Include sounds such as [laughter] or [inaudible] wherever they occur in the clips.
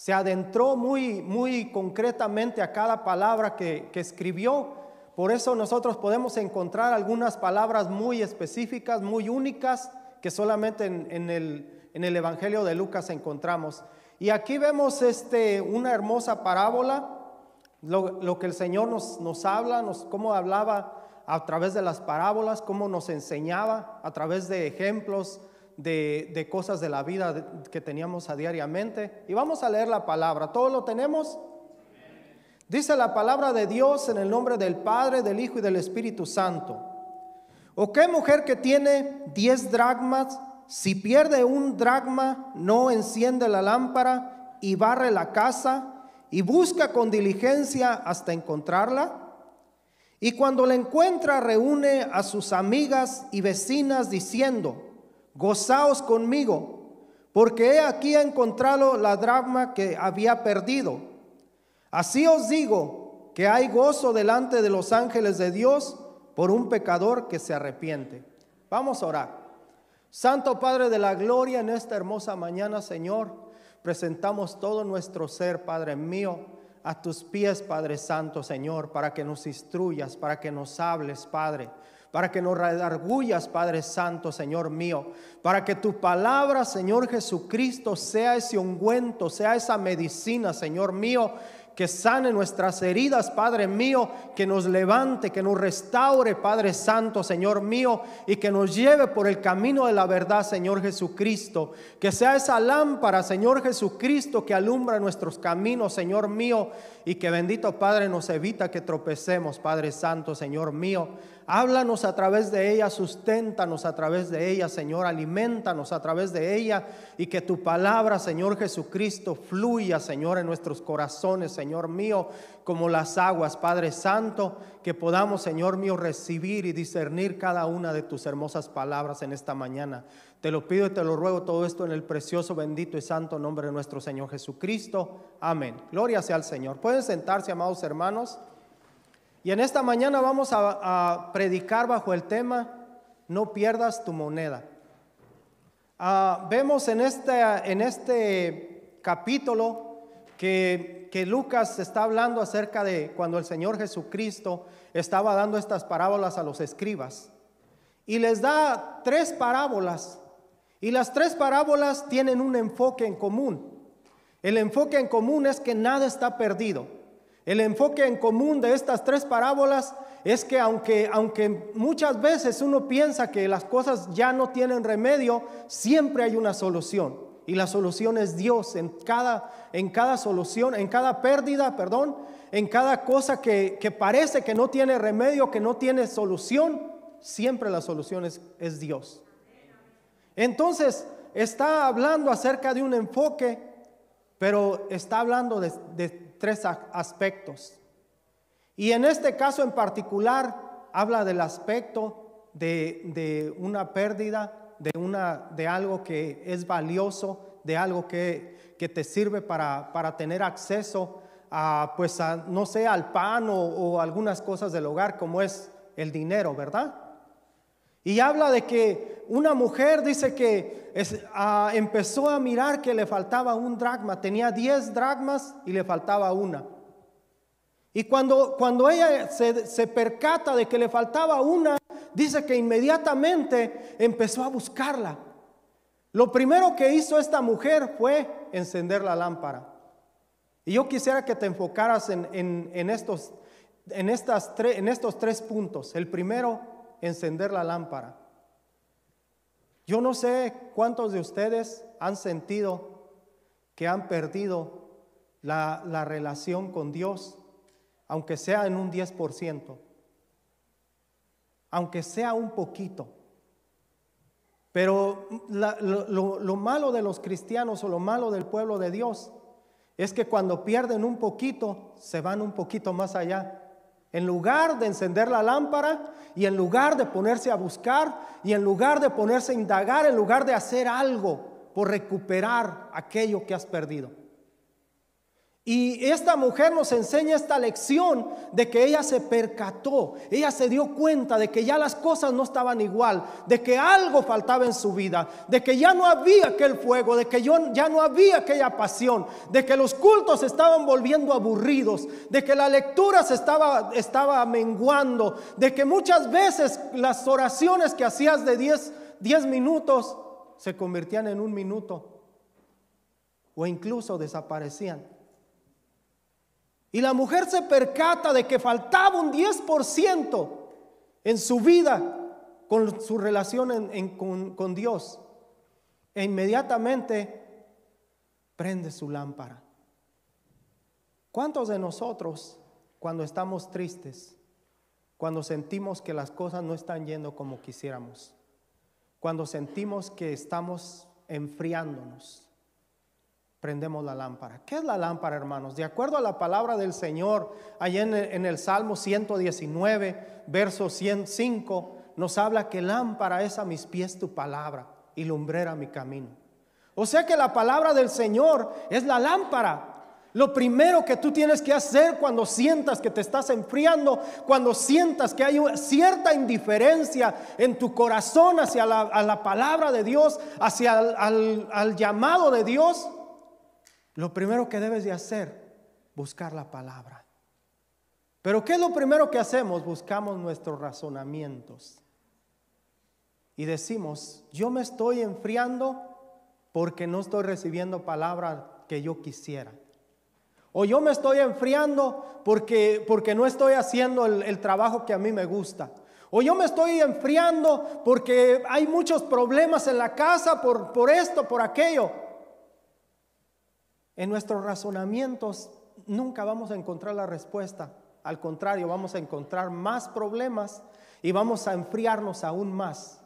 se adentró muy, muy concretamente a cada palabra que, escribió. Por eso nosotros podemos encontrar algunas palabras muy específicas, muy únicas, que solamente en, el, en el, Evangelio de Lucas encontramos. Y aquí vemos este, una hermosa parábola, lo, que el Señor nos, nos habla, nos, cómo hablaba a través de las parábolas, cómo nos enseñaba a través de ejemplos, de, cosas de la vida que teníamos a diariamente. Y vamos a leer la palabra. ¿Todo lo tenemos? Dice la palabra de Dios en el nombre del Padre, del Hijo y del Espíritu Santo. ¿O qué mujer que tiene diez dracmas, si pierde un dracma, no enciende la lámpara y barre la casa y busca con diligencia hasta encontrarla? Y cuando la encuentra, reúne a sus amigas y vecinas diciendo, gozaos conmigo, porque he aquí encontrado la drama que había perdido. Así os digo que hay gozo delante de los ángeles de Dios por un pecador que se arrepiente. Vamos a orar. Santo Padre de la Gloria, en esta hermosa mañana, Señor, presentamos todo nuestro ser, Padre mío, a tus pies, Padre Santo, Señor, para que nos instruyas, para que nos hables, Padre para que nos redargullas, Padre Santo, Señor mío, para que tu palabra, Señor Jesucristo, sea ese ungüento, sea esa medicina, Señor mío, que sane nuestras heridas, Padre mío, que nos levante, que nos restaure, Padre Santo, Señor mío, y que nos lleve por el camino de la verdad, Señor Jesucristo. Que sea esa lámpara, Señor Jesucristo, que alumbra nuestros caminos, Señor mío, y que bendito Padre nos evita que tropecemos, Padre Santo, Señor mío. Háblanos a través de ella, susténtanos a través de ella, Señor, alimentanos a través de ella y que tu palabra, Señor Jesucristo, fluya, Señor, en nuestros corazones, Señor mío, como las aguas, Padre Santo, que podamos, Señor mío, recibir y discernir cada una de tus hermosas palabras en esta mañana. Te lo pido y te lo ruego todo esto en el precioso, bendito y santo nombre de nuestro Señor Jesucristo. Amén. Gloria sea al Señor. Pueden sentarse, amados hermanos. Y en esta mañana vamos a, predicar bajo el tema, no pierdas tu moneda. Ah, vemos en este, en este capítulo que, que Lucas está hablando acerca de cuando el Señor Jesucristo estaba dando estas parábolas a los escribas. Y les da tres parábolas. Y las tres parábolas tienen un enfoque en común. El enfoque en común es que nada está perdido. El enfoque en común de estas tres parábolas es que aunque, aunque muchas veces uno piensa que las cosas ya no tienen remedio, siempre hay una solución. Y la solución es Dios en cada, en cada solución, en cada pérdida, perdón, en cada cosa que, parece que no tiene remedio, que no tiene solución, siempre la solución es, Dios. Entonces, está hablando acerca de un enfoque, pero está hablando de tres aspectos. Y en este caso en particular habla del aspecto de, una pérdida, de, una, de algo que es valioso, de algo que, que te sirve para, para, tener acceso a, pues no sé, al pan o, algunas cosas del hogar como es el dinero, ¿verdad? Y habla de que una mujer dice que ah, empezó a mirar que le faltaba un dracma, tenía 10 dracmas y le faltaba una. Y cuando, cuando ella se, se percata de que le faltaba una, dice que inmediatamente empezó a buscarla. Lo primero que hizo esta mujer fue encender la lámpara. Y yo quisiera que te enfocaras en, en, estos, en, estas en estos tres puntos. El primero, encender la lámpara. Yo no sé cuántos de ustedes han sentido que han perdido la, relación con Dios, aunque sea en un 10%, aunque sea un poquito. Pero lo, lo, malo de los cristianos o lo malo del pueblo de Dios es que cuando pierden un poquito, se van un poquito más allá. En lugar de encender la lámpara y en lugar de ponerse a buscar y en lugar de ponerse a indagar, en lugar de hacer algo por recuperar aquello que has perdido. Y esta mujer nos enseña esta lección de que ella se percató, ella se dio cuenta de que ya las cosas no estaban igual, de que algo faltaba en su vida, de que ya no había aquel fuego, de que ya no había aquella pasión, de que los cultos estaban volviendo aburridos, de que la lectura se estaba, estaba menguando, de que muchas veces las oraciones que hacías de 10 minutos se convertían en un minuto o incluso desaparecían. Y la mujer se percata de que faltaba un 10% en su vida con su relación con, Dios. E inmediatamente prende su lámpara. ¿Cuántos de nosotros, cuando estamos tristes, cuando sentimos que las cosas no están yendo como quisiéramos, cuando sentimos que estamos enfriándonos, prendemos la lámpara. ¿Qué es la lámpara, hermanos? De acuerdo a la palabra del Señor, allá en el, Salmo 119, verso 105, nos habla que lámpara es a mis pies tu palabra y lumbrera mi camino. O sea que la palabra del Señor es la lámpara. Lo primero que tú tienes que hacer cuando sientas que te estás enfriando, cuando sientas que hay cierta indiferencia en tu corazón hacia la, palabra de Dios, hacia al llamado de Dios, lo primero que debes de hacer, buscar la palabra. Pero ¿qué es lo primero que hacemos? Buscamos nuestros razonamientos. Y decimos, yo me estoy enfriando porque no estoy recibiendo palabra que yo quisiera. O yo me estoy enfriando porque, porque no estoy haciendo el, el trabajo que a mí me gusta. O yo me estoy enfriando porque hay muchos problemas en la casa por, por esto, por aquello. En nuestros razonamientos nunca vamos a encontrar la respuesta. Al contrario, vamos a encontrar más problemas y vamos a enfriarnos aún más.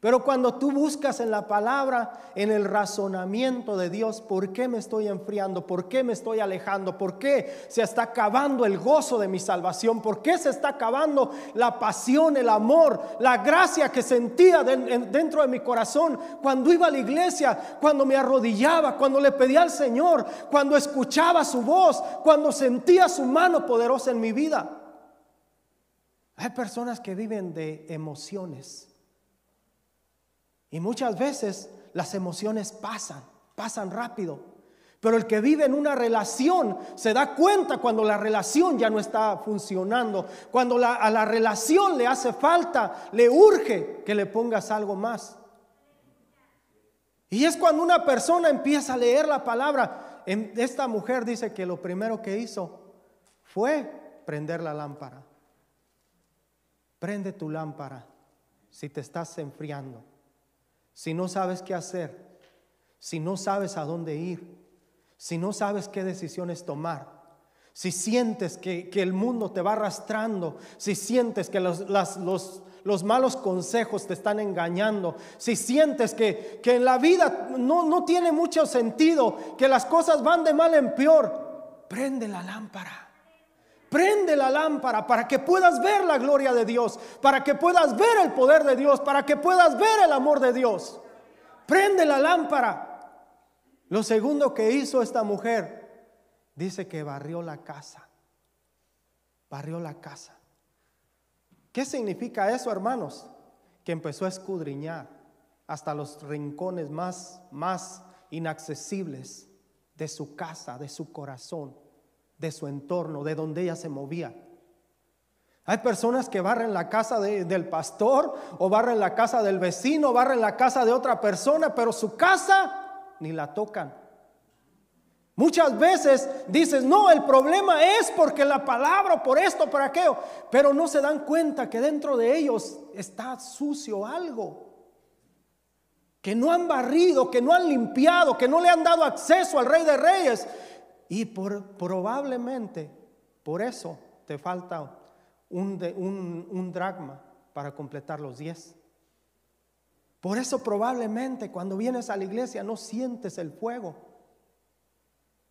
Pero cuando tú buscas en la palabra, en el razonamiento de Dios, ¿por qué me estoy enfriando? ¿Por qué me estoy alejando? ¿Por qué se está acabando el gozo de mi salvación? ¿Por qué se está acabando la pasión, el amor, la gracia que sentía dentro de mi corazón cuando iba a la iglesia, cuando me arrodillaba, cuando le pedía al Señor, cuando escuchaba su voz, cuando sentía su mano poderosa en mi vida? Hay personas que viven de emociones y muchas veces las emociones pasan, pasan rápido. Pero el que vive en una relación se da cuenta cuando la relación ya no está funcionando, cuando a la relación le hace falta, le urge que le pongas algo más. Y es cuando una persona empieza a leer la palabra. Esta mujer dice que lo primero que hizo fue prender la lámpara. Prende tu lámpara si te estás enfriando si no sabes qué hacer, si no sabes a dónde ir, si no sabes qué decisiones tomar, si sientes que, el mundo te va arrastrando, si sientes que los, los, malos consejos te están engañando, si sientes que, que en la vida no, no tiene mucho sentido, que las cosas van de mal en peor, prende la lámpara. Prende la lámpara para que puedas ver la gloria de Dios, para que puedas ver el poder de Dios, para que puedas ver el amor de Dios. Prende la lámpara. Lo segundo que hizo esta mujer, dice que barrió la casa. Barrió la casa. ¿Qué significa eso, hermanos? Que empezó a escudriñar hasta los rincones más, más inaccesibles de su casa, de su corazón de su entorno, de donde ella se movía. Hay personas que barren la casa del pastor o barren la casa del vecino, barren la casa de otra persona, pero su casa ni la tocan. Muchas veces dices, no, el problema es porque la palabra, por esto, por aquello, pero no se dan cuenta que dentro de ellos está sucio algo, que no han barrido, que no han limpiado, que no le han dado acceso al rey de reyes, y por, probablemente por eso te falta un, un, dragma para completar los diez. Por eso probablemente cuando vienes a la iglesia no sientes el fuego.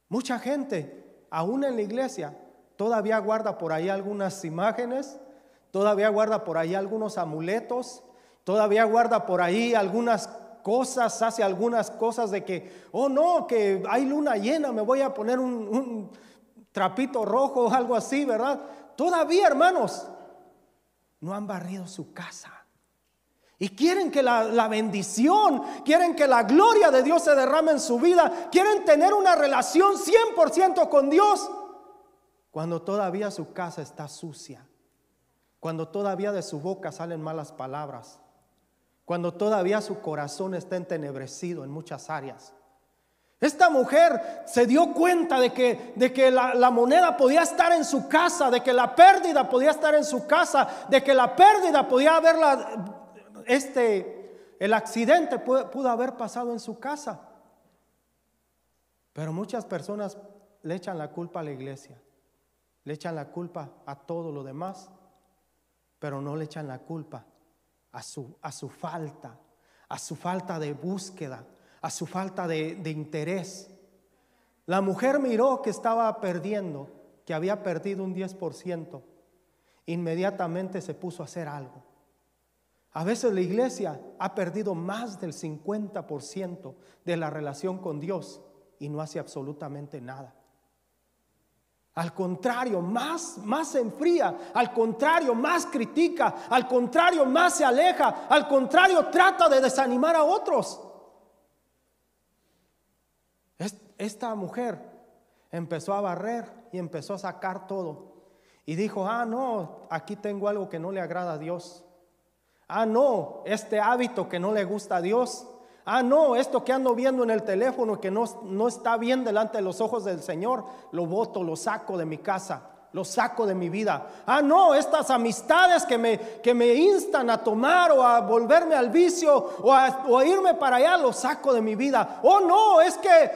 Mucha gente, aún en la iglesia, todavía guarda por ahí algunas imágenes, todavía guarda por ahí algunos amuletos, todavía guarda por ahí algunas cosas, hace algunas cosas de que, oh no, que hay luna llena, me voy a poner un, trapito rojo o algo así, ¿verdad? Todavía, hermanos, no han barrido su casa. Y quieren que la, bendición, quieren que la gloria de Dios se derrame en su vida, quieren tener una relación 100% con Dios, cuando todavía su casa está sucia, cuando todavía de su boca salen malas palabras, cuando todavía su corazón está entenebrecido en muchas áreas. Esta mujer se dio cuenta de que, de que la, la, moneda podía estar en su casa, de que la pérdida podía estar en su casa, de que la pérdida podía haberla este, el accidente pudo, haber pasado en su casa. Pero muchas personas le echan la culpa a la iglesia, le echan la culpa a todo lo demás, pero no le echan la culpa a su, a su falta, a su falta de búsqueda, a su falta de, de interés. La mujer miró que estaba perdiendo, que había perdido un 10%, inmediatamente se puso a hacer algo. A veces la iglesia ha perdido más del 50% de la relación con Dios y no hace absolutamente nada. Al contrario, más, más se enfría, al contrario, más critica, al contrario, más se aleja, al contrario, trata de desanimar a otros. Esta mujer empezó a barrer y empezó a sacar todo. Y dijo, ah, no, aquí tengo algo que no le agrada a Dios. Ah, no, este hábito que no le gusta a Dios. Ah, no, esto que ando viendo en el teléfono que no, no está bien delante de los ojos del Señor, lo voto, lo saco de mi casa, lo saco de mi vida. Ah, no, estas amistades que me, que me instan a tomar o a volverme al vicio o a, irme para allá, lo saco de mi vida. Oh, no, es que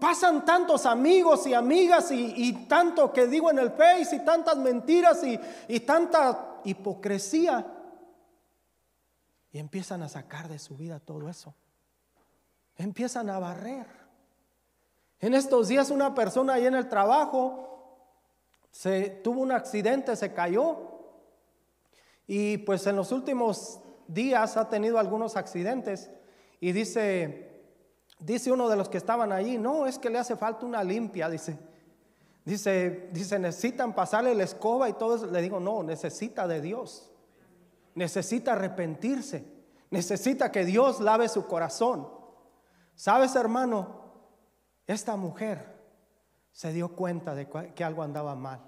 pasan tantos amigos y amigas y, tanto que digo en el Face y tantas mentiras y, y tanta hipocresía y empiezan a sacar de su vida todo eso. Empiezan a barrer. En estos días una persona ahí en el trabajo se tuvo un accidente, se cayó y pues en los últimos días ha tenido algunos accidentes y dice dice uno de los que estaban allí, no, es que le hace falta una limpia, dice. Dice, dice, necesitan pasarle la escoba y todo eso. Le digo, no, necesita de Dios necesita arrepentirse, necesita que Dios lave su corazón. ¿Sabes, hermano? Esta mujer se dio cuenta de que algo andaba mal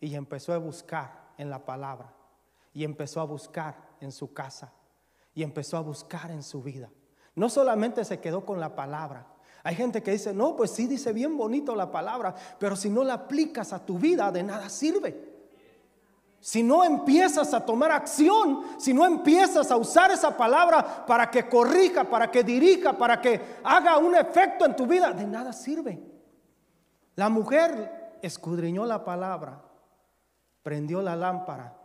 y empezó a buscar en la palabra y empezó a buscar en su casa y empezó a buscar en su vida. No solamente se quedó con la palabra. Hay gente que dice, no, pues sí dice bien bonito la palabra, pero si no la aplicas a tu vida, de nada sirve. Si no empiezas a tomar acción, si no empiezas a usar esa palabra para que corrija, para que dirija, para que haga un efecto en tu vida, de nada sirve. La mujer escudriñó la palabra, prendió la lámpara,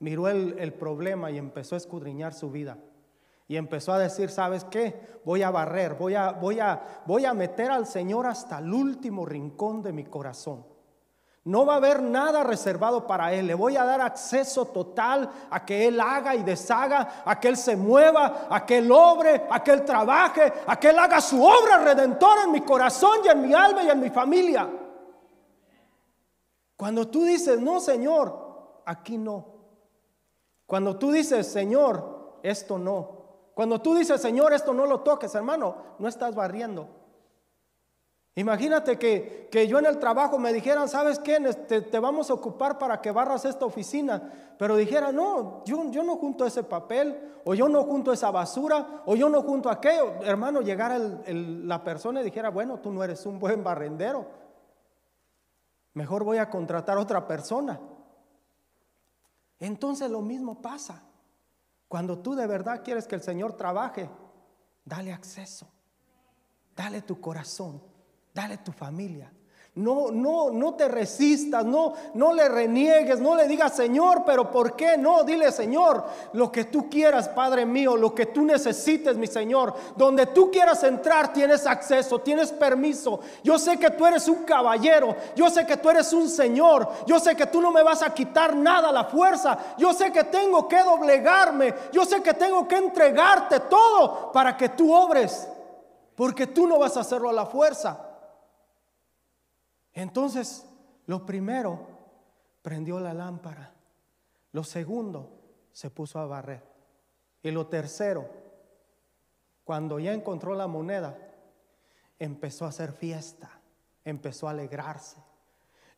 miró el, problema y empezó a escudriñar su vida. Y empezó a decir, ¿sabes qué? Voy a barrer, voy a, voy a, voy a meter al Señor hasta el último rincón de mi corazón. No va a haber nada reservado para Él. Le voy a dar acceso total a que Él haga y deshaga, a que Él se mueva, a que Él obre, a que Él trabaje, a que Él haga su obra redentora en mi corazón y en mi alma y en mi familia. Cuando tú dices, no, Señor, aquí no. Cuando tú dices, Señor, esto no. Cuando tú dices, Señor, esto no lo toques, hermano, no estás barriendo. Imagínate que, yo en el trabajo me dijeran, ¿sabes qué? Te, te, vamos a ocupar para que barras esta oficina. Pero dijera, no, yo, yo no junto ese papel, o yo no junto esa basura, o yo no junto aquello. Hermano, llegara la persona y dijera, bueno, tú no eres un buen barrendero. Mejor voy a contratar a otra persona. Entonces lo mismo pasa. Cuando tú de verdad quieres que el Señor trabaje, dale acceso, dale tu corazón Dale tu familia. No, no, no te resistas, no, no le reniegues, no le digas, Señor, pero ¿por qué no? Dile, Señor, lo que tú quieras, Padre mío, lo que tú necesites, mi Señor. Donde tú quieras entrar, tienes acceso, tienes permiso. Yo sé que tú eres un caballero, yo sé que tú eres un Señor, yo sé que tú no me vas a quitar nada a la fuerza, yo sé que tengo que doblegarme, yo sé que tengo que entregarte todo para que tú obres, porque tú no vas a hacerlo a la fuerza. Entonces, lo primero, prendió la lámpara. Lo segundo, se puso a barrer. Y lo tercero, cuando ya encontró la moneda, empezó a hacer fiesta, empezó a alegrarse,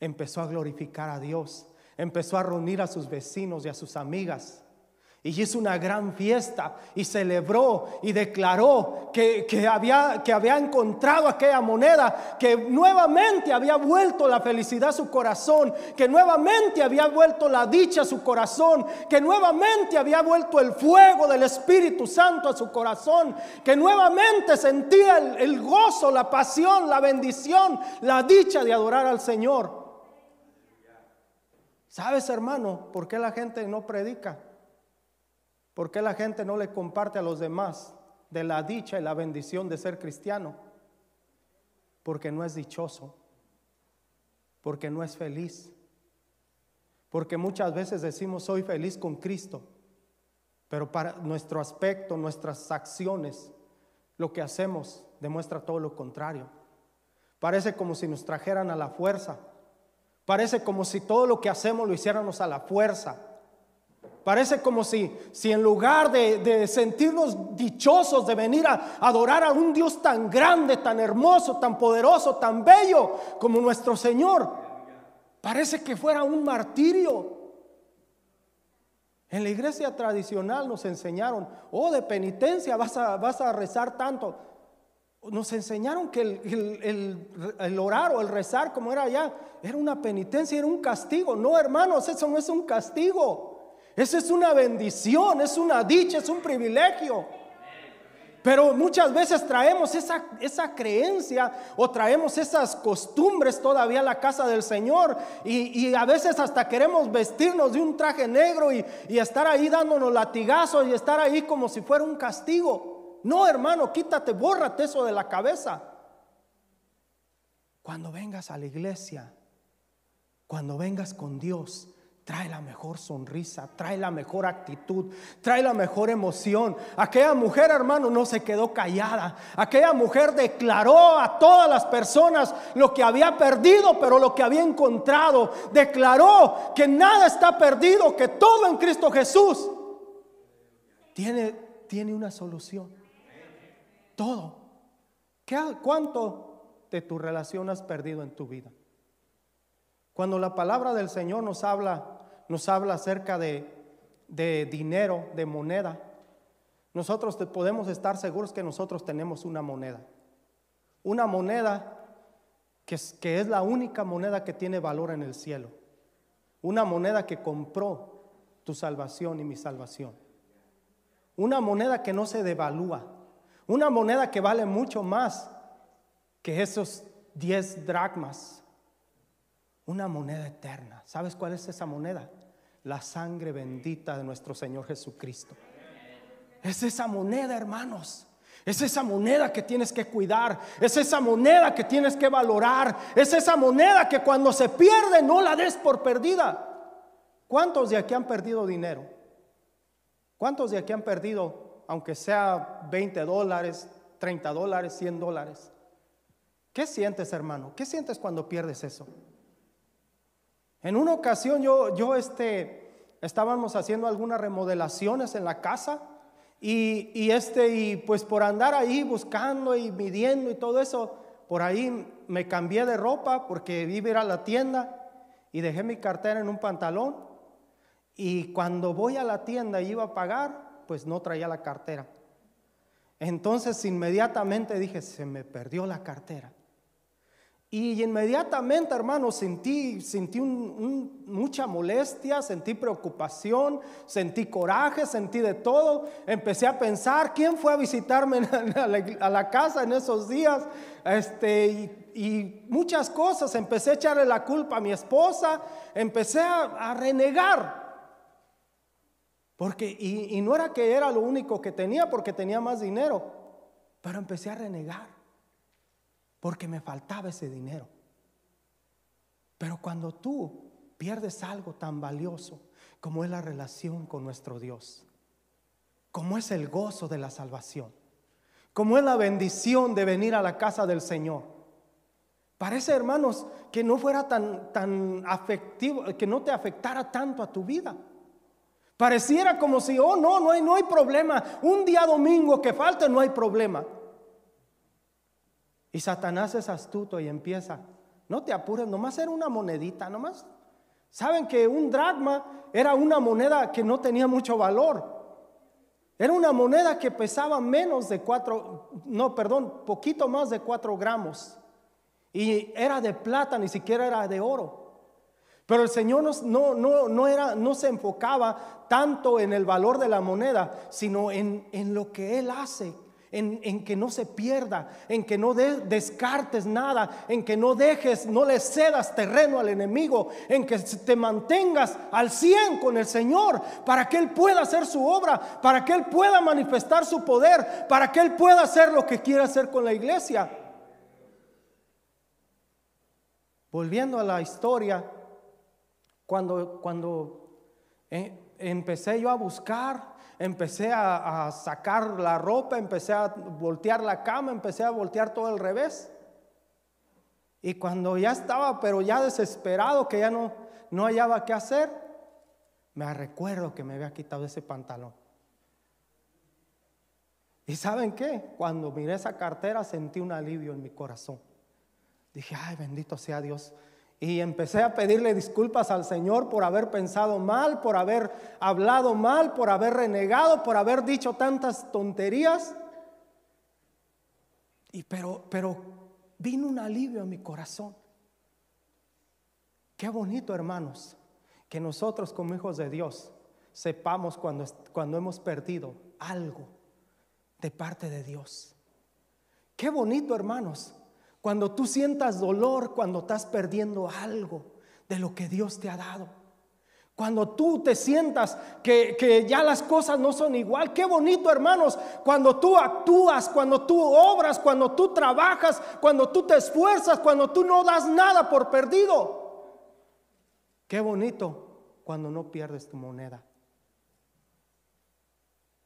empezó a glorificar a Dios, empezó a reunir a sus vecinos y a sus amigas y hizo una gran fiesta y celebró y declaró que, había, que había encontrado aquella moneda, que nuevamente había vuelto la felicidad a su corazón, que nuevamente había vuelto la dicha a su corazón, que nuevamente había vuelto el fuego del Espíritu Santo a su corazón, que nuevamente sentía el, el gozo, la pasión, la bendición, la dicha de adorar al Señor. ¿Sabes, hermano, por qué la gente no predica? ¿Por qué la gente no le comparte a los demás de la dicha y la bendición de ser cristiano? Porque no es dichoso, porque no es feliz, porque muchas veces decimos soy feliz con Cristo, pero para nuestro aspecto, nuestras acciones, lo que hacemos demuestra todo lo contrario. Parece como si nos trajeran a la fuerza, parece como si todo lo que hacemos lo hiciéramos a la fuerza. Parece como si, si en lugar de, sentirnos dichosos de venir a adorar a un Dios tan grande, tan hermoso, tan poderoso, tan bello como nuestro Señor, parece que fuera un martirio. En la iglesia tradicional nos enseñaron, oh, de penitencia vas a, rezar tanto. Nos enseñaron que el, el orar o el rezar como era allá era una penitencia, era un castigo. No, hermanos, eso no es un castigo. Eso es una bendición, es una dicha, es un privilegio. Pero muchas veces traemos esa, esa, creencia o traemos esas costumbres todavía a la casa del Señor y, a veces hasta queremos vestirnos de un traje negro y, y, estar ahí dándonos latigazos y estar ahí como si fuera un castigo. No, hermano, quítate, bórrate eso de la cabeza. Cuando vengas a la iglesia, cuando vengas con Dios, trae la mejor sonrisa, trae la mejor actitud, trae la mejor emoción. Aquella mujer, hermano, no se quedó callada. Aquella mujer declaró a todas las personas lo que había perdido, pero lo que había encontrado. Declaró que nada está perdido, que todo en Cristo Jesús tiene, tiene una solución. Todo. ¿Qué, ¿Cuánto de tu relación has perdido en tu vida? Cuando la palabra del Señor nos habla nos habla acerca de, dinero, de moneda, nosotros podemos estar seguros que nosotros tenemos una moneda. Una moneda que es, que es la única moneda que tiene valor en el cielo. Una moneda que compró tu salvación y mi salvación. Una moneda que no se devalúa. Una moneda que vale mucho más que esos 10 dracmas una moneda eterna. ¿Sabes cuál es esa moneda? La sangre bendita de nuestro Señor Jesucristo. Es esa moneda, hermanos. Es esa moneda que tienes que cuidar. Es esa moneda que tienes que valorar. Es esa moneda que cuando se pierde no la des por perdida. ¿Cuántos de aquí han perdido dinero? ¿Cuántos de aquí han perdido, aunque sea 20 dólares, 30 dólares, 100 dólares? ¿Qué sientes, hermano? ¿Qué sientes cuando pierdes eso? En una ocasión yo, yo este, estábamos haciendo algunas remodelaciones en la casa y, y, este, y pues por andar ahí buscando y midiendo y todo eso, por ahí me cambié de ropa porque iba a ir a la tienda y dejé mi cartera en un pantalón y cuando voy a la tienda y iba a pagar, pues no traía la cartera. Entonces inmediatamente dije, se me perdió la cartera. Y inmediatamente, hermano, sentí, sentí mucha molestia, sentí preocupación, sentí coraje, sentí de todo. Empecé a pensar, ¿quién fue a visitarme [laughs] a la, casa en esos días? Este, y, muchas cosas. Empecé a echarle la culpa a mi esposa, empecé a, renegar. Porque, y no era que era lo único que tenía, porque tenía más dinero, pero empecé a renegar porque me faltaba ese dinero. Pero cuando tú pierdes algo tan valioso como es la relación con nuestro Dios, como es el gozo de la salvación, como es la bendición de venir a la casa del Señor. Parece, hermanos, que no fuera tan, tan afectivo, que no te afectara tanto a tu vida. Pareciera como si, oh, no, no hay, no hay problema. Un día domingo que falte, no hay problema. Y Satanás es astuto y empieza, no te apures, nomás era una monedita, nomás. Saben que un dracma era una moneda que no tenía mucho valor. Era una moneda que pesaba menos de cuatro, no, perdón, poquito más de cuatro gramos. Y era de plata, ni siquiera era de oro. Pero el Señor no, no, no, era, no se enfocaba tanto en el valor de la moneda, sino en, en lo que Él hace en, que no se pierda, en que no descartes nada, en que no dejes, no le cedas terreno al enemigo, en que te mantengas al 100 con el Señor, para que Él pueda hacer su obra, para que Él pueda manifestar su poder, para que Él pueda hacer lo que quiere hacer con la iglesia. Volviendo a la historia, cuando, cuando eh, empecé yo a buscar, empecé a, sacar la ropa, empecé a voltear la cama, empecé a voltear todo al revés. Y cuando ya estaba, pero ya desesperado, que ya no, no hallaba qué hacer, me recuerdo que me había quitado ese pantalón. ¿Y saben qué? Cuando miré esa cartera sentí un alivio en mi corazón. Dije, ay, bendito sea Dios. Y empecé a pedirle disculpas al Señor por haber pensado mal, por haber hablado mal, por haber renegado, por haber dicho tantas tonterías. Y pero, pero vino un alivio a mi corazón. Qué bonito, hermanos, que nosotros como hijos de Dios sepamos cuando, cuando hemos perdido algo de parte de Dios. Qué bonito, hermanos, cuando tú sientas dolor, cuando estás perdiendo algo de lo que Dios te ha dado. Cuando tú te sientas que, ya las cosas no son igual. Qué bonito, hermanos, cuando tú actúas, cuando tú obras, cuando tú trabajas, cuando tú te esfuerzas, cuando tú no das nada por perdido. Qué bonito cuando no pierdes tu moneda.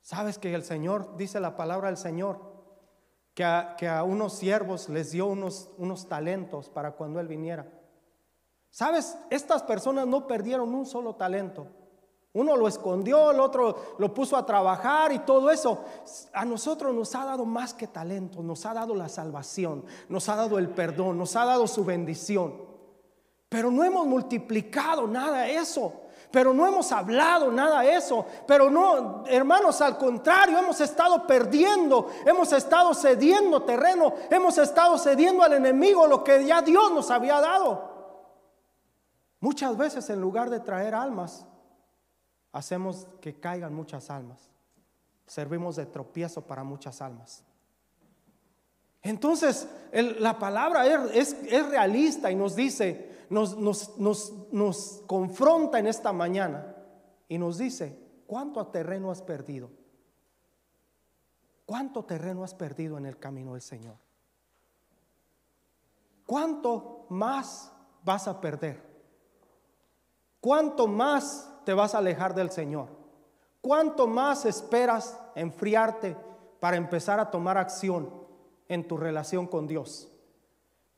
Sabes que el Señor, dice la palabra del Señor, que a, unos siervos les dio unos, unos talentos para cuando Él viniera. ¿Sabes? Estas personas no perdieron un solo talento. Uno lo escondió, el otro lo puso a trabajar y todo eso. A nosotros nos ha dado más que talento, nos ha dado la salvación, nos ha dado el perdón, nos ha dado su bendición. Pero no hemos multiplicado nada eso. Pero no hemos hablado nada de eso. Pero no, hermanos, al contrario, hemos estado perdiendo, hemos estado cediendo terreno, hemos estado cediendo al enemigo lo que ya Dios nos había dado. Muchas veces en lugar de traer almas, hacemos que caigan muchas almas. Servimos de tropiezo para muchas almas. Entonces, la palabra es, realista y nos dice, nos, confronta en esta mañana y nos dice, ¿cuánto terreno has perdido? ¿Cuánto terreno has perdido en el camino del Señor? ¿Cuánto más vas a perder? ¿Cuánto más te vas a alejar del Señor? ¿Cuánto más esperas enfriarte para empezar a tomar acción en tu relación con Dios?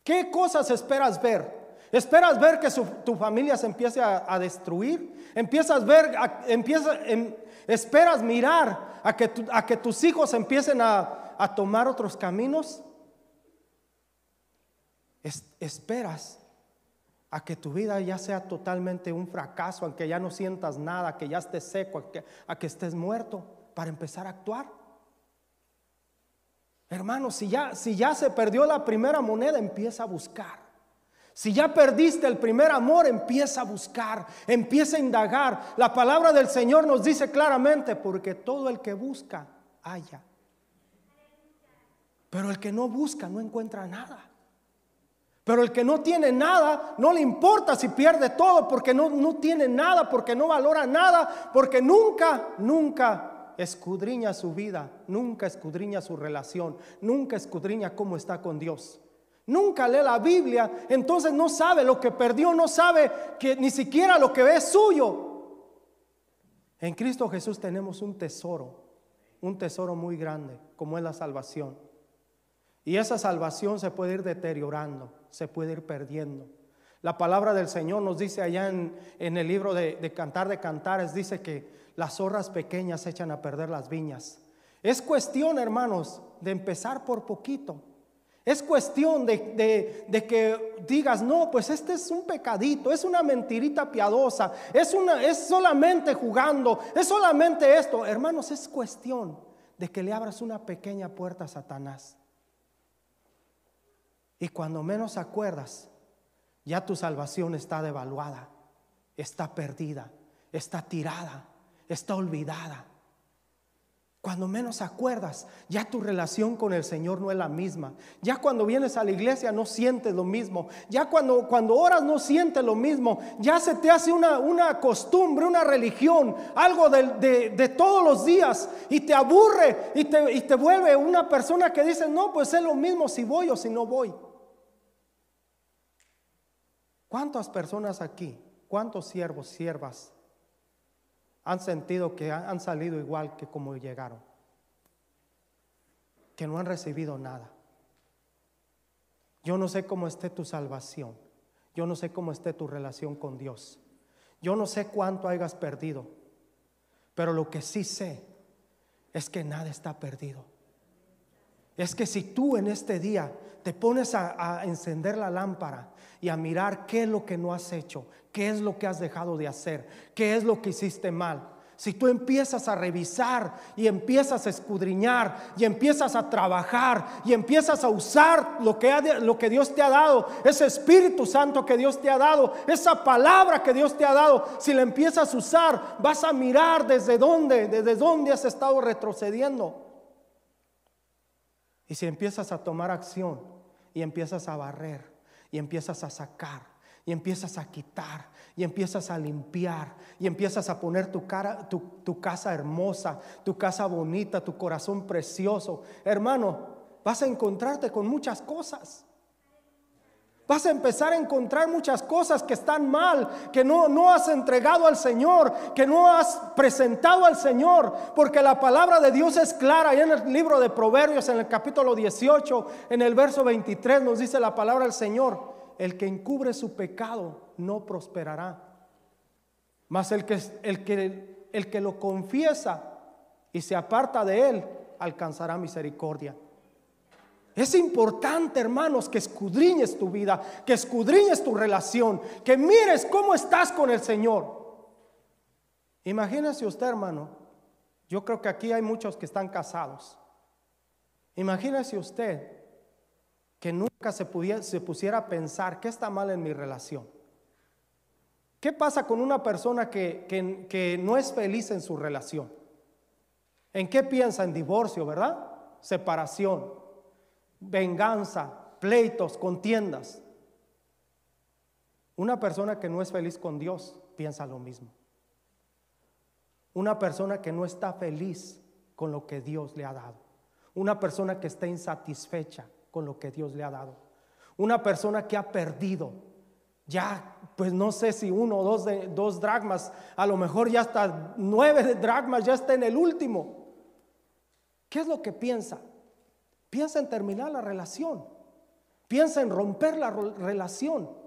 ¿Qué cosas esperas ver? Esperas ver que tu familia se empiece a, destruir. Empiezas ver, em, esperas mirar a que, a que tus hijos empiecen a, a tomar otros caminos. esperas a que tu vida ya sea totalmente un fracaso, a que ya no sientas nada, que ya estés seco, a que, a que estés muerto para empezar a actuar. Hermano, si ya, si ya se perdió la primera moneda, empieza a buscar. Si ya perdiste el primer amor, empieza a buscar, empieza a indagar. La palabra del Señor nos dice claramente, porque todo el que busca, haya. Pero el que no busca, no encuentra nada. Pero el que no tiene nada, no le importa si pierde todo, porque no, no tiene nada, porque no valora nada, porque nunca, nunca escudriña su vida, nunca escudriña su relación, nunca escudriña cómo está con Dios. Nunca lee la Biblia, entonces no sabe lo que perdió, no sabe que ni siquiera lo que ve es suyo. En Cristo Jesús tenemos un tesoro, un tesoro muy grande, como es la salvación. Y esa salvación se puede ir deteriorando, se puede ir perdiendo. La palabra del Señor nos dice allá en, el libro de, de Cantar de Cantares, dice que las zorras pequeñas echan a perder las viñas. Es cuestión, hermanos, de empezar por poquito. Es cuestión de, que digas, no, pues este es un pecadito, es una mentirita piadosa, es, una, es solamente jugando, es solamente esto. Hermanos, es cuestión de que le abras una pequeña puerta a Satanás. Y cuando menos acuerdas, ya tu salvación está devaluada, está perdida, está tirada, está olvidada. Cuando menos acuerdas, ya tu relación con el Señor no es la misma. Ya cuando vienes a la iglesia no sientes lo mismo. Ya cuando, cuando oras no sientes lo mismo. Ya se te hace una, una costumbre, una religión, algo de, de, todos los días y te aburre y te, y te vuelve una persona que dice, no, pues es lo mismo si voy o si no voy. ¿Cuántas personas aquí, cuántos siervos, siervas han sentido que han salido igual que como llegaron, que no han recibido nada. Yo no sé cómo esté tu salvación, yo no sé cómo esté tu relación con Dios, yo no sé cuánto hayas perdido, pero lo que sí sé es que nada está perdido. Es que si tú en este día te pones a, a, encender la lámpara y a mirar qué es lo que no has hecho, ¿Qué es lo que has dejado de hacer? ¿Qué es lo que hiciste mal? Si tú empiezas a revisar y empiezas a escudriñar y empiezas a trabajar y empiezas a usar lo que, lo que Dios te ha dado, ese Espíritu Santo que Dios te ha dado, esa palabra que Dios te ha dado, si la empiezas a usar, vas a mirar desde dónde, desde dónde has estado retrocediendo. Y si empiezas a tomar acción y empiezas a barrer y empiezas a sacar y empiezas a quitar y empiezas a limpiar y empiezas a poner tu, cara, tu, casa hermosa, tu casa bonita, tu corazón precioso. Hermano, vas a encontrarte con muchas cosas. Vas a empezar a encontrar muchas cosas que están mal, que no, no has entregado al Señor, que no has presentado al Señor, porque la palabra de Dios es clara. Y en el libro de Proverbios, en el capítulo 18, en el verso 23, nos dice la palabra del Señor el que encubre su pecado no prosperará. Mas el que, el que, el que lo confiesa y se aparta de él, alcanzará misericordia. Es importante, hermanos, que escudriñes tu vida, que escudriñes tu relación, que mires cómo estás con el Señor. Imagínese usted, hermano, yo creo que aquí hay muchos que están casados. Imagínese usted que nunca se, pudiera, se pusiera a pensar qué está mal en mi relación. ¿Qué pasa con una persona que, que no es feliz en su relación? ¿En qué piensa? En divorcio, ¿verdad? Separación, venganza, pleitos, contiendas. Una persona que no es feliz con Dios piensa lo mismo. Una persona que no está feliz con lo que Dios le ha dado. Una persona que está insatisfecha con lo que Dios le ha dado. Una persona que ha perdido, ya, pues no sé si uno o dos, dos dragmas, a lo mejor ya hasta nueve dragmas, ya está en el último. ¿Qué es lo que piensa? Piensa en terminar la relación. Piensa en romper la relación.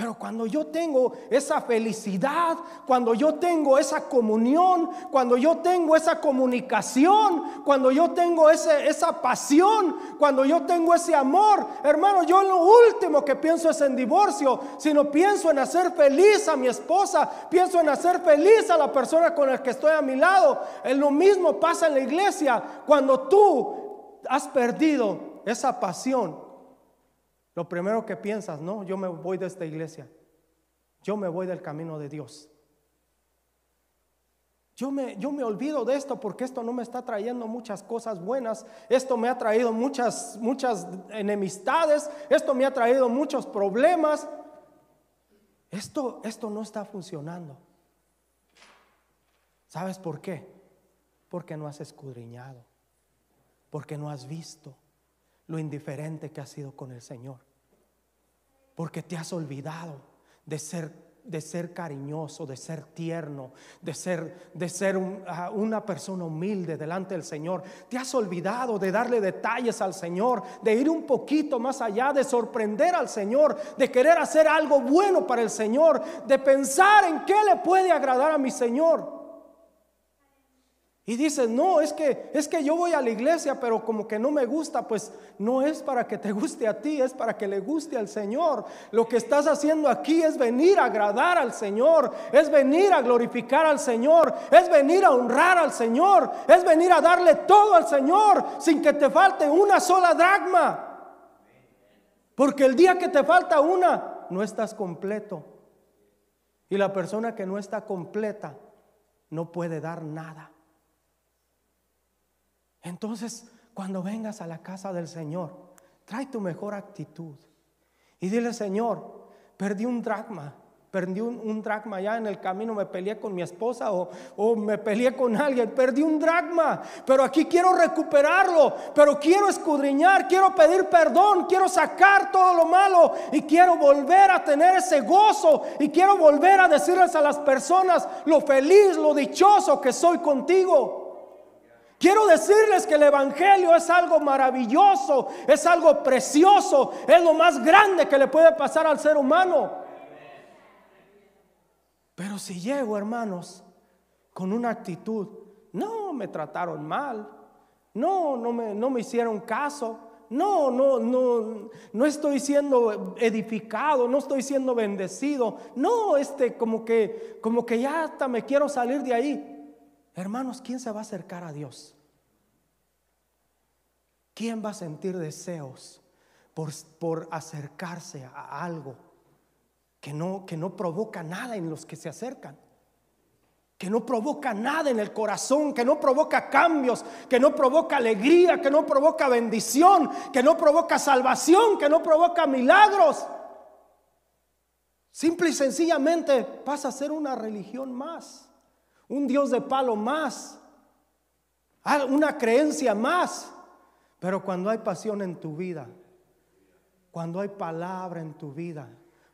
Pero cuando yo tengo esa felicidad, cuando yo tengo esa comunión, cuando yo tengo esa comunicación, cuando yo tengo ese, esa pasión, cuando yo tengo ese amor, hermano, yo lo último que pienso es en divorcio, sino pienso en hacer feliz a mi esposa, pienso en hacer feliz a la persona con la que estoy a mi lado. Es lo mismo pasa en la iglesia cuando tú has perdido esa pasión lo primero que piensas, no, yo me voy de esta iglesia, yo me voy del camino de Dios. Yo me, yo me, olvido de esto porque esto no me está trayendo muchas cosas buenas. Esto me ha traído muchas, muchas enemistades. Esto me ha traído muchos problemas. Esto, esto no está funcionando. ¿Sabes por qué? Porque no has escudriñado. Porque no has visto lo indiferente que has sido con el Señor. Porque te has olvidado de ser de ser cariñoso, de ser tierno, de ser, de ser una persona humilde delante del Señor. Te has olvidado de darle detalles al Señor, de ir un poquito más allá, de sorprender al Señor, de querer hacer algo bueno para el Señor, de pensar en qué le puede agradar a mi Señor. Y dices, no, es que, es que yo voy a la iglesia, pero como que no me gusta, pues no es para que te guste a ti, es para que le guste al Señor. Lo que estás haciendo aquí es venir a agradar al Señor, es venir a glorificar al Señor, es venir a honrar al Señor, es venir a darle todo al Señor sin que te falte una sola dragma. Porque el día que te falta una, no estás completo. Y la persona que no está completa no puede dar nada. Entonces, cuando vengas a la casa del Señor, trae tu mejor actitud y dile, Señor, perdí un dracma, perdí un, dracma ya en el camino, me peleé con mi esposa o, o, me peleé con alguien, perdí un dracma, pero aquí quiero recuperarlo, pero quiero escudriñar, quiero pedir perdón, quiero sacar todo lo malo y quiero volver a tener ese gozo y quiero volver a decirles a las personas lo feliz, lo dichoso que soy contigo. Quiero decirles que el Evangelio es algo maravilloso, es algo precioso, es lo más grande que le puede pasar al ser humano. Pero si llego, hermanos, con una actitud, no me trataron mal, no, no me, no me hicieron caso, no, no, no, no estoy siendo edificado, no estoy siendo bendecido, no, este, como que, como que ya hasta me quiero salir de ahí. Hermanos, ¿quién se va a acercar a Dios? ¿Quién va a sentir deseos por, por acercarse a algo que no, que no provoca nada en los que se acercan? que no provoca nada en el corazón, que no provoca cambios, que no provoca alegría, que no provoca bendición, que no provoca salvación, que no provoca milagros. Simple y sencillamente pasa a ser una religión más un Dios de palo más, una creencia más. Pero cuando hay pasión en tu vida, cuando hay palabra en tu vida,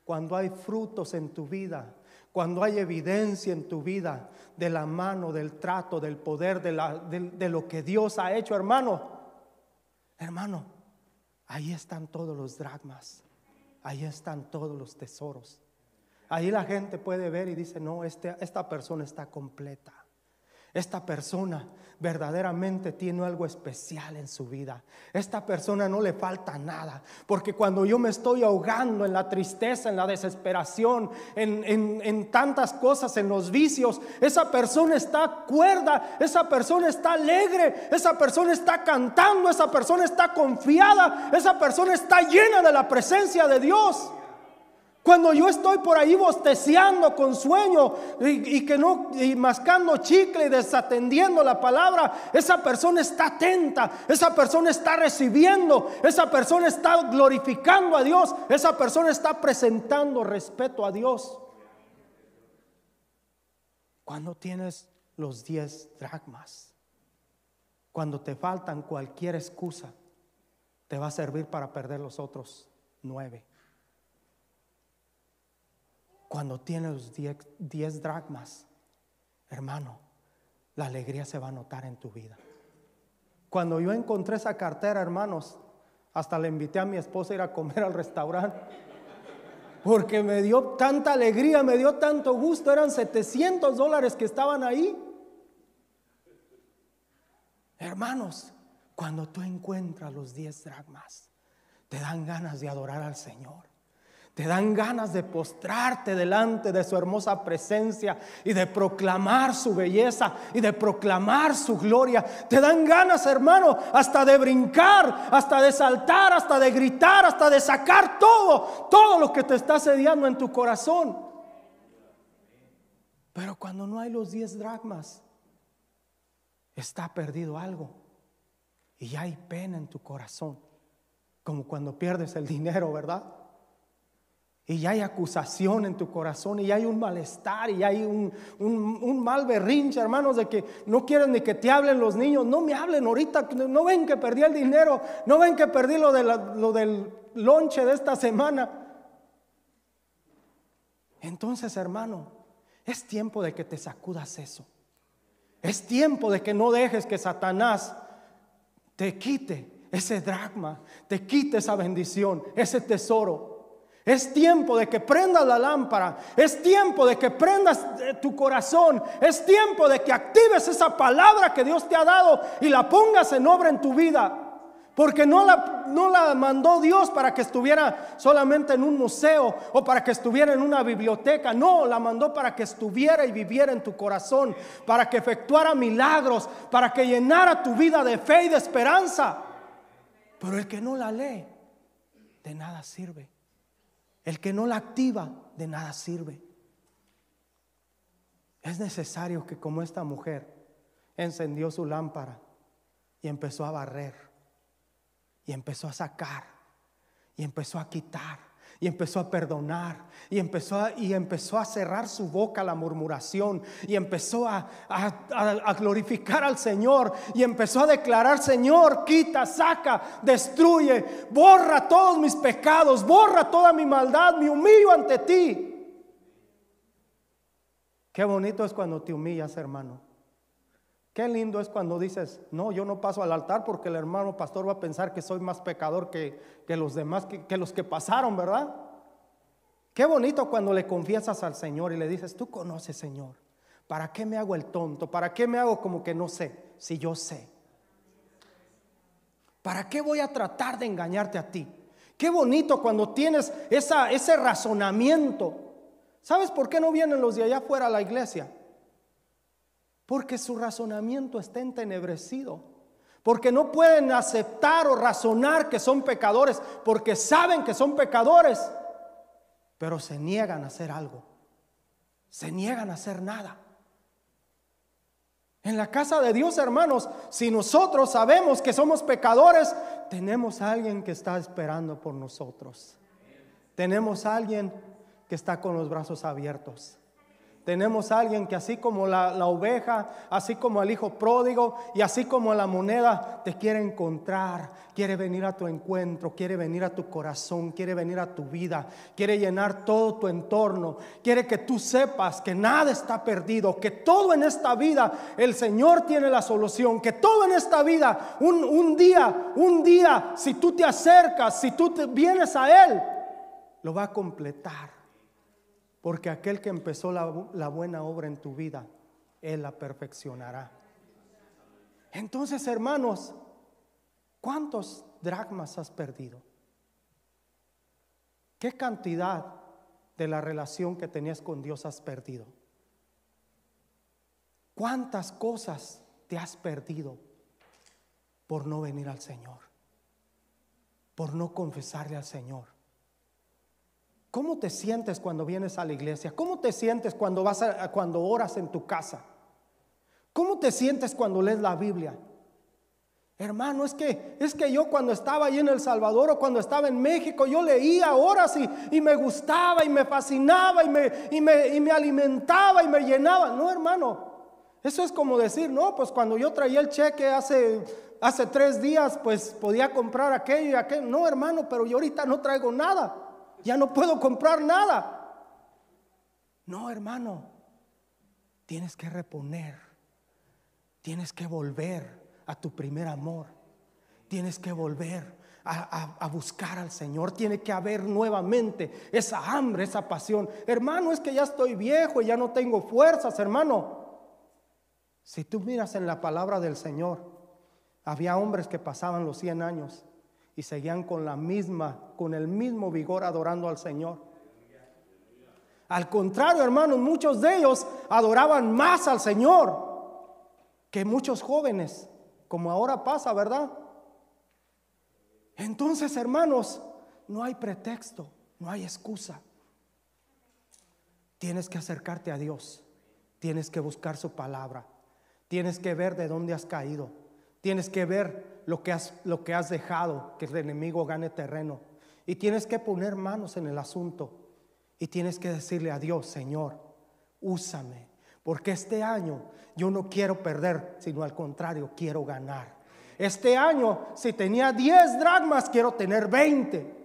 cuando hay frutos en tu vida, cuando hay evidencia en tu vida de la mano, del trato, del poder, de, lo que Dios ha hecho, hermano, hermano, ahí están todos los dragmas, ahí están todos los tesoros. Ahí la gente puede ver y dice, no, este, esta persona está completa. Esta persona verdaderamente tiene algo especial en su vida. Esta persona no le falta nada. Porque cuando yo me estoy ahogando en la tristeza, en la desesperación, en, en tantas cosas, en los vicios, esa persona está cuerda, esa persona está alegre, esa persona está cantando, esa persona está confiada, esa persona está llena de la presencia de Dios. Cuando yo estoy por ahí bosteceando con sueño y, que no, y mascando chicle y desatendiendo la palabra, esa persona está atenta, esa persona está recibiendo, esa persona está glorificando a Dios, esa persona está presentando respeto a Dios. Cuando tienes los diez dracmas, cuando te faltan cualquier excusa, te va a servir para perder los otros nueve. Cuando tienes los 10 dracmas, hermano, la alegría se va a notar en tu vida. Cuando yo encontré esa cartera, hermanos, hasta le invité a mi esposa a ir a comer al restaurante. Porque me dio tanta alegría, me dio tanto gusto. Eran 700 dólares que estaban ahí. Hermanos, cuando tú encuentras los 10 dracmas, te dan ganas de adorar al Señor Te dan ganas de postrarte delante de su hermosa presencia y de proclamar su belleza y de proclamar su gloria. Te dan ganas, hermano, hasta de brincar, hasta de saltar, hasta de gritar, hasta de sacar todo, todo lo que te está sediando en tu corazón. Pero cuando no hay los diez dracmas, está perdido algo. Y hay pena en tu corazón, como cuando pierdes el dinero, ¿verdad? Y ya hay acusación en tu corazón y hay un malestar y hay un, un, mal berrinche, hermanos, de que no quieren ni que te hablen los niños. No me hablen ahorita, no ven que perdí el dinero, no ven que perdí lo, de lo del lonche de esta semana. Entonces, hermano, es tiempo de que te sacudas eso. Es tiempo de que no dejes que Satanás te quite ese dragma, te quite esa bendición, ese tesoro. Es tiempo de que prendas la lámpara. Es tiempo de que prendas eh, tu corazón. Es tiempo de que actives esa palabra que Dios te ha dado y la pongas en obra en tu vida. Porque no la, no la mandó Dios para que estuviera solamente en un museo o para que estuviera en una biblioteca. No, la mandó para que estuviera y viviera en tu corazón. Para que efectuara milagros. Para que llenara tu vida de fe y de esperanza. Pero el que no la lee, de nada sirve. El que no la activa, de nada sirve. Es necesario que como esta mujer encendió su lámpara y empezó a barrer, y empezó a sacar, y empezó a quitar, y empezó a perdonar y empezó a, y empezó a cerrar su boca a la murmuración y empezó a, a, glorificar al Señor y empezó a declarar, Señor, quita, saca, destruye, borra todos mis pecados, borra toda mi maldad, me humillo ante ti. Qué bonito es cuando te humillas, hermano. Qué lindo es cuando dices, no, yo no paso al altar porque el hermano pastor va a pensar que soy más pecador que, los demás, que, que los que pasaron, ¿verdad? Qué bonito cuando le confiesas al Señor y le dices, tú conoces, Señor, ¿para qué me hago el tonto? ¿Para qué me hago como que no sé? Si yo sé. ¿Para qué voy a tratar de engañarte a ti? Qué bonito cuando tienes esa, ese razonamiento. ¿Sabes por qué no vienen los de allá afuera a la iglesia? Porque su razonamiento está entenebrecido. Porque no pueden aceptar o razonar que son pecadores. Porque saben que son pecadores. Pero se niegan a hacer algo. Se niegan a hacer nada. En la casa de Dios, hermanos, si nosotros sabemos que somos pecadores, tenemos a alguien que está esperando por nosotros. Tenemos a alguien que está con los brazos abiertos. Tenemos a alguien que así como la, oveja, así como el hijo pródigo y así como la moneda, te quiere encontrar, quiere venir a tu encuentro, quiere venir a tu corazón, quiere venir a tu vida, quiere llenar todo tu entorno, quiere que tú sepas que nada está perdido, que todo en esta vida el Señor tiene la solución, que todo en esta vida, un, un día, un día, si tú te acercas, si tú te vienes a Él, lo va a completar. Porque aquel que empezó la, buena obra en tu vida, Él la perfeccionará. Entonces, hermanos, ¿cuántos dracmas has perdido? ¿Qué cantidad de la relación que tenías con Dios has perdido? ¿Cuántas cosas te has perdido por no venir al Señor? Por no confesarle al Señor. ¿Cómo te sientes cuando vienes a la iglesia? ¿Cómo te sientes cuando vas a, cuando oras en tu casa? ¿Cómo te sientes cuando lees la Biblia? Hermano, es que es que yo cuando estaba ahí en El Salvador o cuando estaba en México, yo leía horas y, y me gustaba y me fascinaba y me, y me, y me alimentaba y me llenaba. No, hermano, eso es como decir, no, pues cuando yo traía el cheque hace, hace tres días, pues podía comprar aquello y aquello. No, hermano, pero yo ahorita no traigo nada ya no puedo comprar nada. No, hermano, tienes que reponer, tienes que volver a tu primer amor, tienes que volver a, buscar al Señor, tiene que haber nuevamente esa hambre, esa pasión. Hermano, es que ya estoy viejo y ya no tengo fuerzas, hermano. Si tú miras en la palabra del Señor, había hombres que pasaban los 100 años y seguían con la misma, con el mismo vigor adorando al Señor. Al contrario, hermanos, muchos de ellos adoraban más al Señor que muchos jóvenes, como ahora pasa, ¿verdad? Entonces, hermanos, no hay pretexto, no hay excusa. Tienes que acercarte a Dios, tienes que buscar su palabra, tienes que ver de dónde has caído, tienes que ver lo que has, lo que has dejado, que el enemigo gane terreno, y tienes que poner manos en el asunto, y tienes que decirle a Dios, Señor, úsame, porque este año yo no quiero perder, sino al contrario, quiero ganar. Este año, si tenía 10 dragmas, quiero tener 20.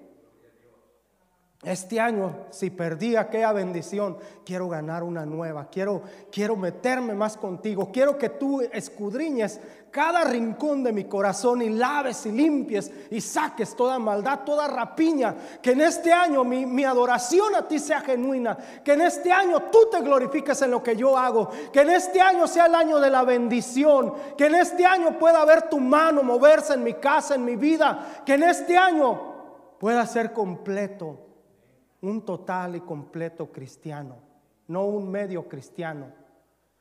Este año, si perdí aquella bendición, quiero ganar una nueva. Quiero, quiero meterme más contigo. Quiero que tú escudriñes cada rincón de mi corazón y laves y limpies y saques toda maldad, toda rapiña. Que en este año mi, mi adoración a ti sea genuina. Que en este año tú te glorifiques en lo que yo hago. Que en este año sea el año de la bendición. Que en este año pueda ver tu mano moverse en mi casa, en mi vida. Que en este año pueda ser completo un total y completo cristiano, no un medio cristiano,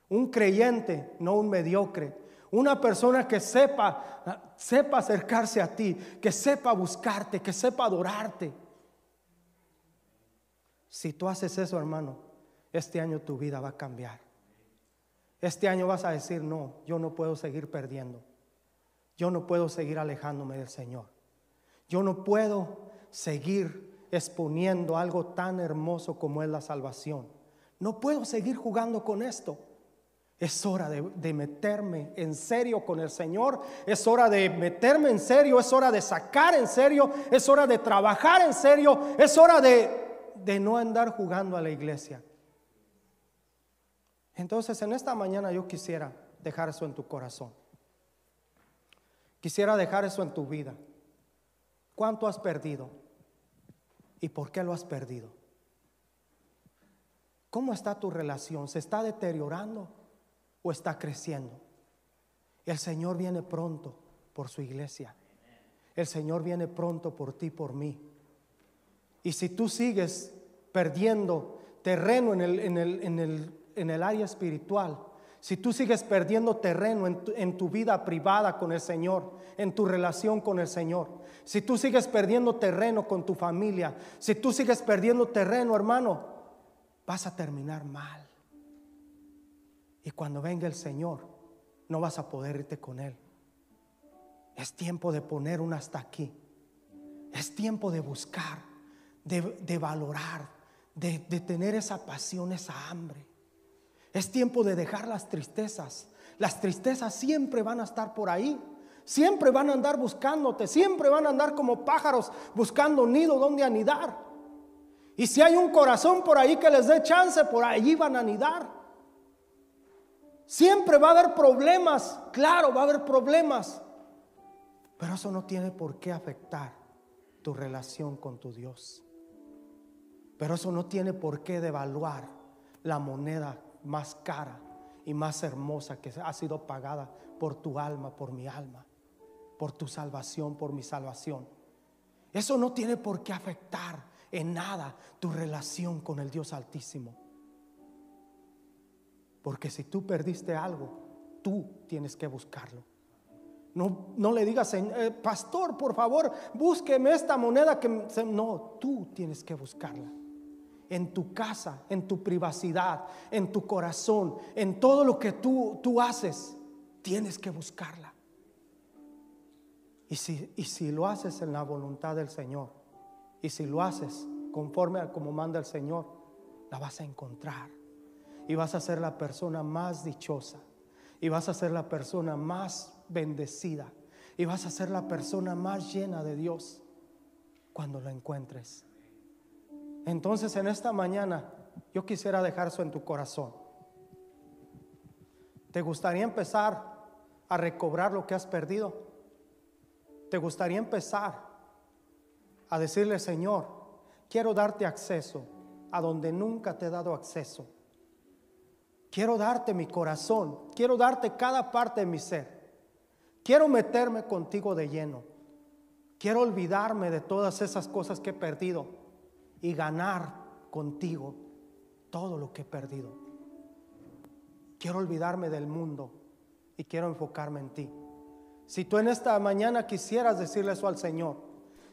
un creyente, no un mediocre, una persona que sepa, sepa acercarse a ti, que sepa buscarte, que sepa adorarte. Si tú haces eso, hermano, este año tu vida va a cambiar. Este año vas a decir, no, yo no puedo seguir perdiendo. Yo no puedo seguir alejándome del Señor. Yo no puedo seguir exponiendo algo tan hermoso como es la salvación. No puedo seguir jugando con esto. Es hora de, meterme en serio con el Señor. Es hora de meterme en serio. Es hora de sacar en serio. Es hora de trabajar en serio. Es hora de, de no andar jugando a la iglesia. Entonces en esta mañana yo quisiera dejar eso en tu corazón. Quisiera dejar eso en tu vida. ¿Cuánto has perdido? ¿Y por qué lo has perdido? ¿Cómo está tu relación? ¿Se está deteriorando o está creciendo? El Señor viene pronto por su iglesia. El Señor viene pronto por ti, por mí. Y si tú sigues perdiendo terreno en el, en el, en el, en el área espiritual, si tú sigues perdiendo terreno en tu, vida privada con el Señor, en tu relación con el Señor, si tú sigues perdiendo terreno con tu familia, si tú sigues perdiendo terreno, hermano, vas a terminar mal. Y cuando venga el Señor, no vas a poder irte con Él. Es tiempo de poner un hasta aquí. Es tiempo de buscar, de, valorar, de tener esa pasión, esa hambre. Es tiempo de dejar las tristezas. Las tristezas siempre van a estar por ahí. Siempre van a andar buscándote. Siempre van a andar como pájaros buscando nido donde anidar. Y si hay un corazón por ahí que les dé chance, por ahí van a anidar. Siempre va a haber problemas. Claro, va a haber problemas. Pero eso no tiene por qué afectar tu relación con tu Dios. Pero eso no tiene por qué devaluar la moneda más cara y más hermosa que ha sido pagada por tu alma, por mi alma, por tu salvación, por mi salvación. Eso no tiene por qué afectar en nada tu relación con el Dios Altísimo. Porque si tú perdiste algo, tú tienes que buscarlo. No, no le digas, eh, pastor, por favor, búsqueme esta moneda que... No, tú tienes que buscarla en tu casa, en tu privacidad, en tu corazón, en todo lo que tú, tú haces, tienes que buscarla. Y si, y si lo haces en la voluntad del Señor, y si lo haces conforme a como manda el Señor, la vas a encontrar. Y vas a ser la persona más dichosa. Y vas a ser la persona más bendecida. Y vas a ser la persona más llena de Dios cuando lo encuentres. Entonces en esta mañana yo quisiera dejar eso en tu corazón. ¿Te gustaría empezar a recobrar lo que has perdido? ¿Te gustaría empezar a decirle, Señor, quiero darte acceso a donde nunca te he dado acceso? Quiero darte mi corazón, quiero darte cada parte de mi ser. Quiero meterme contigo de lleno. Quiero olvidarme de todas esas cosas que he perdido y ganar contigo todo lo que he perdido. Quiero olvidarme del mundo y quiero enfocarme en ti. Si tú en esta mañana quisieras decirle eso al Señor,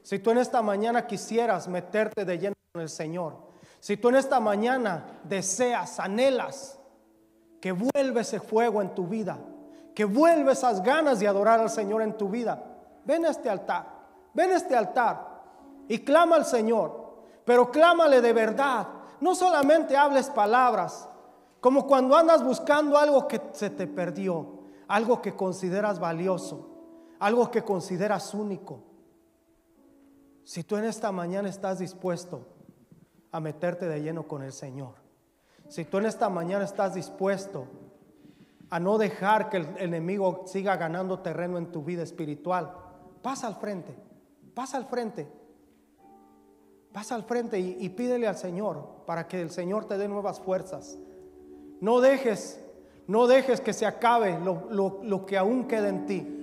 si tú en esta mañana quisieras meterte de lleno con el Señor, si tú en esta mañana deseas, anhelas que vuelva ese fuego en tu vida, que vuelva esas ganas de adorar al Señor en tu vida, ven a este altar, ven a este altar y clama al Señor, pero clámale de verdad, no solamente hables palabras, como cuando andas buscando algo que se te perdió, algo que consideras valioso, algo que consideras único. Si tú en esta mañana estás dispuesto a meterte de lleno con el Señor, si tú en esta mañana estás dispuesto a no dejar que el enemigo siga ganando terreno en tu vida espiritual, pasa al frente, pasa al frente, pasa al frente y, pídele al Señor para que el Señor te dé nuevas fuerzas. No dejes, no dejes que se acabe lo, lo que aún queda en ti.